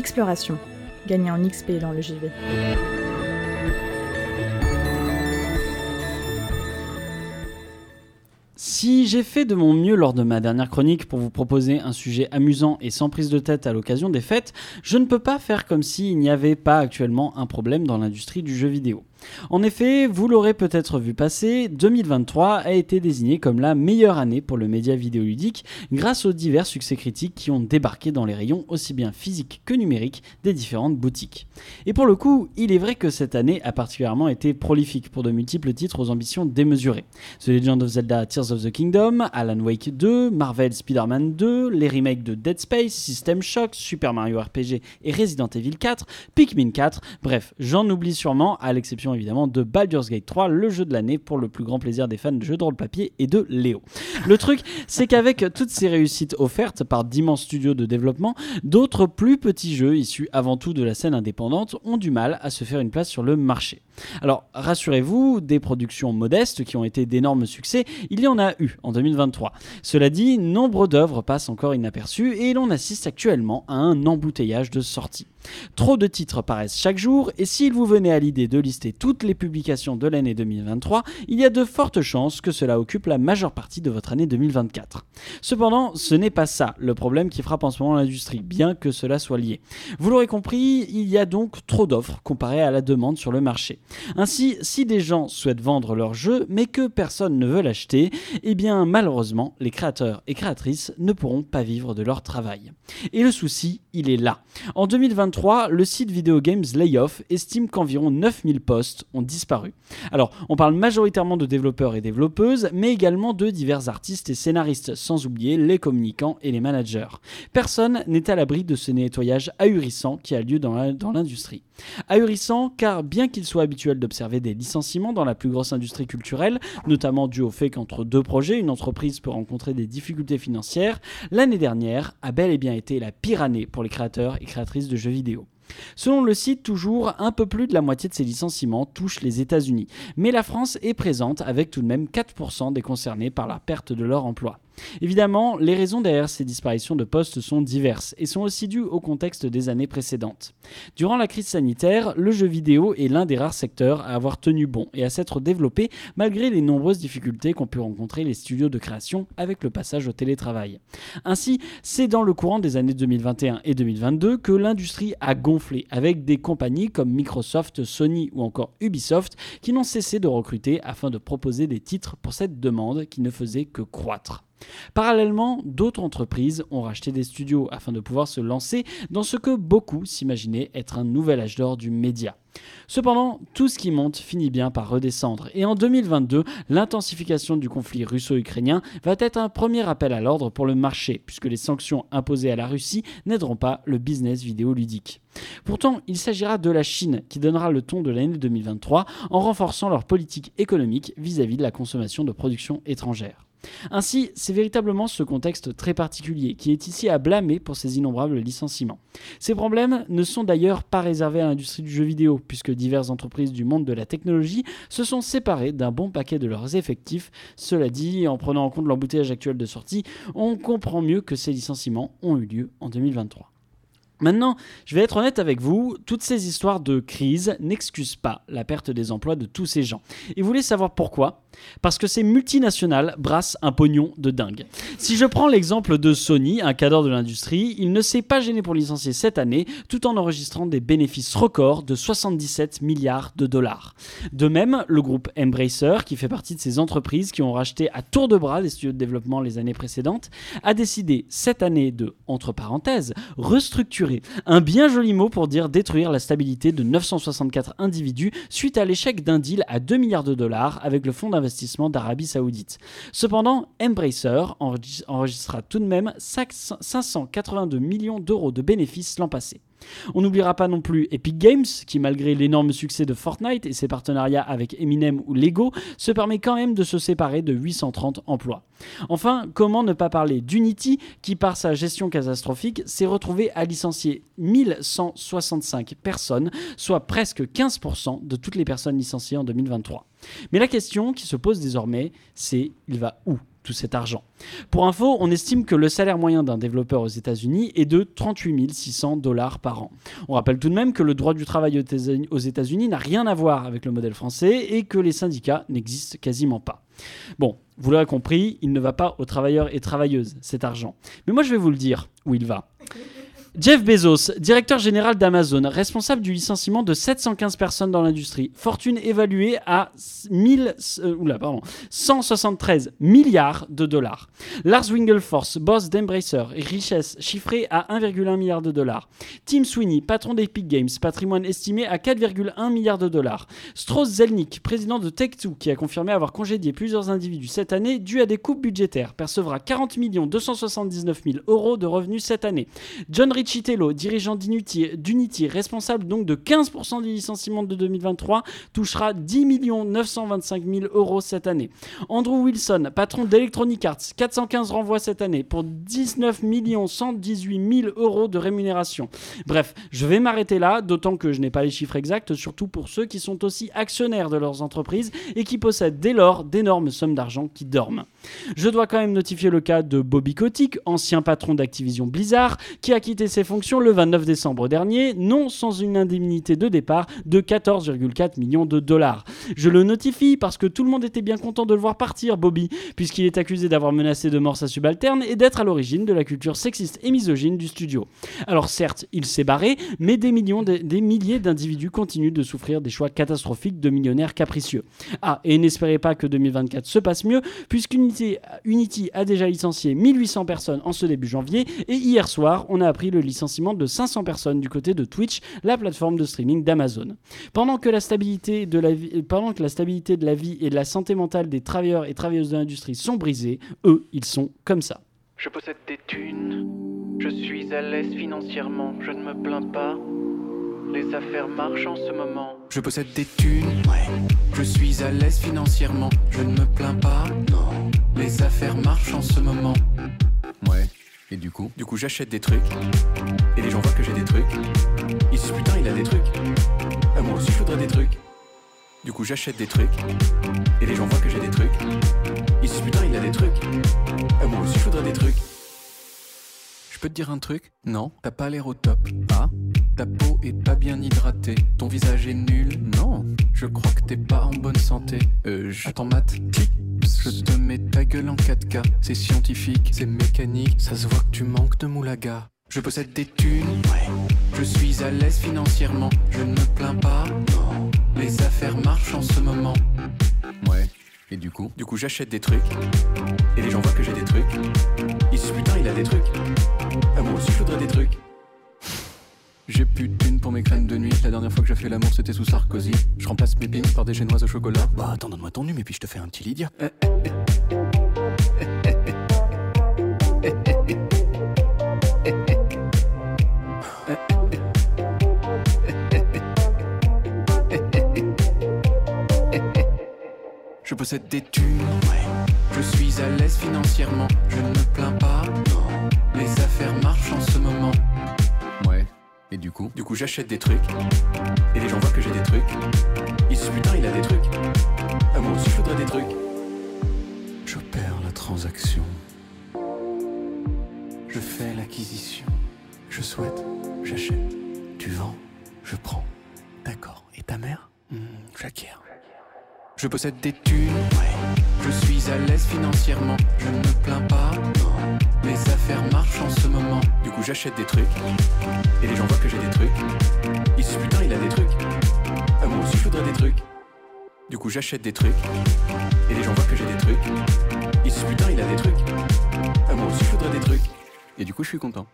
Exploration. Gagner en XP dans le JV. Si j'ai fait de mon mieux lors de ma dernière chronique pour vous proposer un sujet amusant et sans prise de tête à l'occasion des fêtes, je ne peux pas faire comme s'il n'y avait pas actuellement un problème dans l'industrie du jeu vidéo. En effet, vous l'aurez peut-être vu passer, 2023 a été désigné comme la meilleure année pour le média vidéoludique grâce aux divers succès critiques qui ont débarqué dans les rayons aussi bien physiques que numériques des différentes boutiques. Et pour le coup, il est vrai que cette année a particulièrement été prolifique pour de multiples titres aux ambitions démesurées. The Legend of Zelda Tears of the Kingdom, Alan Wake 2, Marvel Spider-Man 2, les remakes de Dead Space, System Shock, Super Mario RPG et Resident Evil 4, Pikmin 4, bref, j'en oublie sûrement à l'exception évidemment de Baldur's Gate 3, le jeu de l'année pour le plus grand plaisir des fans de jeux de rôle papier et de Léo. Le truc, c'est qu'avec toutes ces réussites offertes par d'immenses studios de développement, d'autres plus petits jeux issus avant tout de la scène indépendante ont du mal à se faire une place sur le marché. Alors rassurez-vous, des productions modestes qui ont été d'énormes succès, il y en a eu 2023. Cela dit, nombre d'œuvres passent encore inaperçues et l'on assiste actuellement à un embouteillage de sorties. Trop de titres paraissent chaque jour et s'il vous venait à l'idée de lister toutes les publications de l'année 2023, il y a de fortes chances que cela occupe la majeure partie de votre année 2024. Cependant, ce n'est pas ça le problème qui frappe en ce moment l'industrie, bien que cela soit lié. Vous l'aurez compris, il y a donc trop d'offres comparé à la demande sur le marché. Ainsi, si des gens souhaitent vendre leur jeu mais que personne ne veut l'acheter, eh bien malheureusement, les créateurs et créatrices ne pourront pas vivre de leur travail. Et le souci, il est là. En 2023, le site Video Games Layoff estime qu'environ 9000 postes ont disparu. Alors, on parle majoritairement de développeurs et développeuses, mais également de divers artistes et scénaristes, sans oublier les communicants et les managers. Personne n'est à l'abri de ce nettoyage ahurissant qui a lieu dans l'industrie. Ahurissant car bien qu'il soit habituel d'observer des licenciements dans la plus grosse industrie culturelle, notamment dû au fait qu'entre deux projets, une entreprise peut rencontrer des difficultés financières, l'année dernière a bel et bien été la pire année pour les créateurs et créatrices de jeux vidéo. Selon le site, toujours un peu plus de la moitié de ces licenciements touchent les États-Unis, mais la France est présente avec tout de même 4% des concernés par la perte de leur emploi. Évidemment, les raisons derrière ces disparitions de postes sont diverses et sont aussi dues au contexte des années précédentes. Durant la crise sanitaire, le jeu vidéo est l'un des rares secteurs à avoir tenu bon et à s'être développé malgré les nombreuses difficultés qu'ont pu rencontrer les studios de création avec le passage au télétravail. Ainsi, c'est dans le courant des années 2021 et 2022 que l'industrie a gonflé avec des compagnies comme Microsoft, Sony ou encore Ubisoft qui n'ont cessé de recruter afin de proposer des titres pour cette demande qui ne faisait que croître. Parallèlement, d'autres entreprises ont racheté des studios afin de pouvoir se lancer dans ce que beaucoup s'imaginaient être un nouvel âge d'or du média. Cependant, tout ce qui monte finit bien par redescendre et en 2022, l'intensification du conflit russo-ukrainien va être un premier appel à l'ordre pour le marché puisque les sanctions imposées à la Russie n'aideront pas le business vidéoludique. Pourtant, il s'agira de la Chine qui donnera le ton de l'année 2023 en renforçant leur politique économique vis-à-vis -vis de la consommation de production étrangère. Ainsi, c'est véritablement ce contexte très particulier qui est ici à blâmer pour ces innombrables licenciements. Ces problèmes ne sont d'ailleurs pas réservés à l'industrie du jeu vidéo, puisque diverses entreprises du monde de la technologie se sont séparées d'un bon paquet de leurs effectifs. Cela dit, en prenant en compte l'embouteillage actuel de sortie, on comprend mieux que ces licenciements ont eu lieu en 2023. Maintenant, je vais être honnête avec vous, toutes ces histoires de crise n'excusent pas la perte des emplois de tous ces gens. Et vous voulez savoir pourquoi? Parce que ces multinationales brassent un pognon de dingue. Si je prends l'exemple de Sony, un cadre de l'industrie, il ne s'est pas gêné pour licencier cette année tout en enregistrant des bénéfices records de 77 milliards de dollars. De même, le groupe Embracer, qui fait partie de ces entreprises qui ont racheté à tour de bras les studios de développement les années précédentes, a décidé cette année de, entre parenthèses, restructurer un bien joli mot pour dire détruire la stabilité de 964 individus suite à l'échec d'un deal à 2 milliards de dollars avec le fonds d'investissement d'Arabie Saoudite. Cependant, Embracer enregistra tout de même 582 millions d'euros de bénéfices l'an passé. On n'oubliera pas non plus Epic Games, qui malgré l'énorme succès de Fortnite et ses partenariats avec Eminem ou Lego, se permet quand même de se séparer de 830 emplois. Enfin, comment ne pas parler d'Unity, qui par sa gestion catastrophique s'est retrouvé à licencier 1165 personnes, soit presque 15% de toutes les personnes licenciées en 2023. Mais la question qui se pose désormais, c'est il va où? Cet argent. Pour info, on estime que le salaire moyen d'un développeur aux États-Unis est de 38 600 dollars par an. On rappelle tout de même que le droit du travail aux États-Unis n'a rien à voir avec le modèle français et que les syndicats n'existent quasiment pas. Bon, vous l'avez compris, il ne va pas aux travailleurs et travailleuses, cet argent. Mais moi je vais vous le dire où il va. Jeff Bezos, directeur général d'Amazon, responsable du licenciement de 715 personnes dans l'industrie. Fortune évaluée à 1000, euh, oula, pardon, 173 milliards de dollars. Lars Wingelforce, boss d'Embracer, richesse chiffrée à 1,1 milliard de dollars. Tim Sweeney, patron d'Epic Games, patrimoine estimé à 4,1 milliards de dollars. Strauss Zelnick, président de Take-Two, qui a confirmé avoir congédié plusieurs individus cette année dû à des coupes budgétaires, percevra 40 279 000 euros de revenus cette année. John Chitello, dirigeant d'Unity, responsable donc de 15% du licenciement de 2023, touchera 10 925 000 euros cette année. Andrew Wilson, patron d'Electronic Arts, 415 renvois cette année pour 19 118 000 euros de rémunération. Bref, je vais m'arrêter là, d'autant que je n'ai pas les chiffres exacts, surtout pour ceux qui sont aussi actionnaires de leurs entreprises et qui possèdent dès lors d'énormes sommes d'argent qui dorment. Je dois quand même notifier le cas de Bobby Kotick, ancien patron d'Activision Blizzard, qui a quitté ses fonctions le 29 décembre dernier, non sans une indemnité de départ de 14,4 millions de dollars. Je le notifie parce que tout le monde était bien content de le voir partir, Bobby, puisqu'il est accusé d'avoir menacé de mort sa subalterne et d'être à l'origine de la culture sexiste et misogyne du studio. Alors certes, il s'est barré, mais des millions, des milliers d'individus continuent de souffrir des choix catastrophiques de millionnaires capricieux. Ah, et n'espérez pas que 2024 se passe mieux, puisqu'Unity Unity a déjà licencié 1800 personnes en ce début janvier, et hier soir, on a appris le licenciement de 500 personnes du côté de Twitch, la plateforme de streaming d'Amazon. Pendant que la stabilité de la vie, pendant que la stabilité de la vie et de la santé mentale des travailleurs et travailleuses de l'industrie sont brisées, eux, ils sont comme ça. Je possède des thunes, je suis à l'aise financièrement, je ne me plains pas. Les affaires marchent en ce moment. Je possède des thunes, ouais. Je suis à l'aise financièrement, je ne me plains pas. Non. Les affaires marchent en ce moment. Et du coup, du coup j'achète des trucs. Et les gens voient que j'ai des trucs. Ils se disent putain il a des trucs. Ah, moi aussi je voudrais des trucs. Du coup j'achète des trucs. Et les gens voient que j'ai des trucs. Ils se disent putain il a des trucs. Ah, moi aussi je voudrais des trucs. Je peux te dire un truc? Non, t'as pas l'air au top. Ah ta peau est pas bien hydratée, ton visage est nul. Non, je crois que t'es pas en bonne santé. Euh, je... Attends, Matt, je te mets ta gueule en 4K. C'est scientifique, c'est mécanique, ça se voit que tu manques de moulaga. Je possède des thunes. Je suis à l'aise financièrement, je ne me plains pas. Non. Les affaires marchent en ce moment. Et du coup, du coup j'achète des trucs. Et les gens voient que j'ai des trucs. Ils se disent putain il a des trucs. Ah moi aussi je voudrais des trucs. J'ai plus de thunes pour mes crèmes de nuit. La dernière fois que j'ai fait l'amour, c'était sous Sarkozy. Je remplace mes pins par des génoises au chocolat. Bah, attends, donne-moi ton nume et puis je te fais un petit Lydia. Je possède des thunes, ouais. Je suis à l'aise financièrement, je ne me plains pas. Non. Les affaires marchent en ce moment. Ouais. Et du coup, du coup j'achète des trucs. Et les gens voient que j'ai des trucs. Ils se disent putain il a des trucs. Ah moi aussi je voudrais des trucs. Je perds la transaction. Je fais l'acquisition. Je souhaite, j'achète. Tu vends, je prends. D'accord. Et ta mère? Mmh, J'acquiers. Je possède des thunes. Je suis à l'aise financièrement, je ne me plains pas. Les affaires marchent en ce moment. Du coup, j'achète des trucs. Et les gens voient que j'ai des trucs. Ils se disent putain, il a des trucs. Ah, moi aussi, je voudrais des trucs. Du coup, j'achète des trucs. Et les gens voient que j'ai des trucs. Ils se putain, il a des trucs. Ah, moi aussi, je voudrais des trucs. Et du coup, je suis content.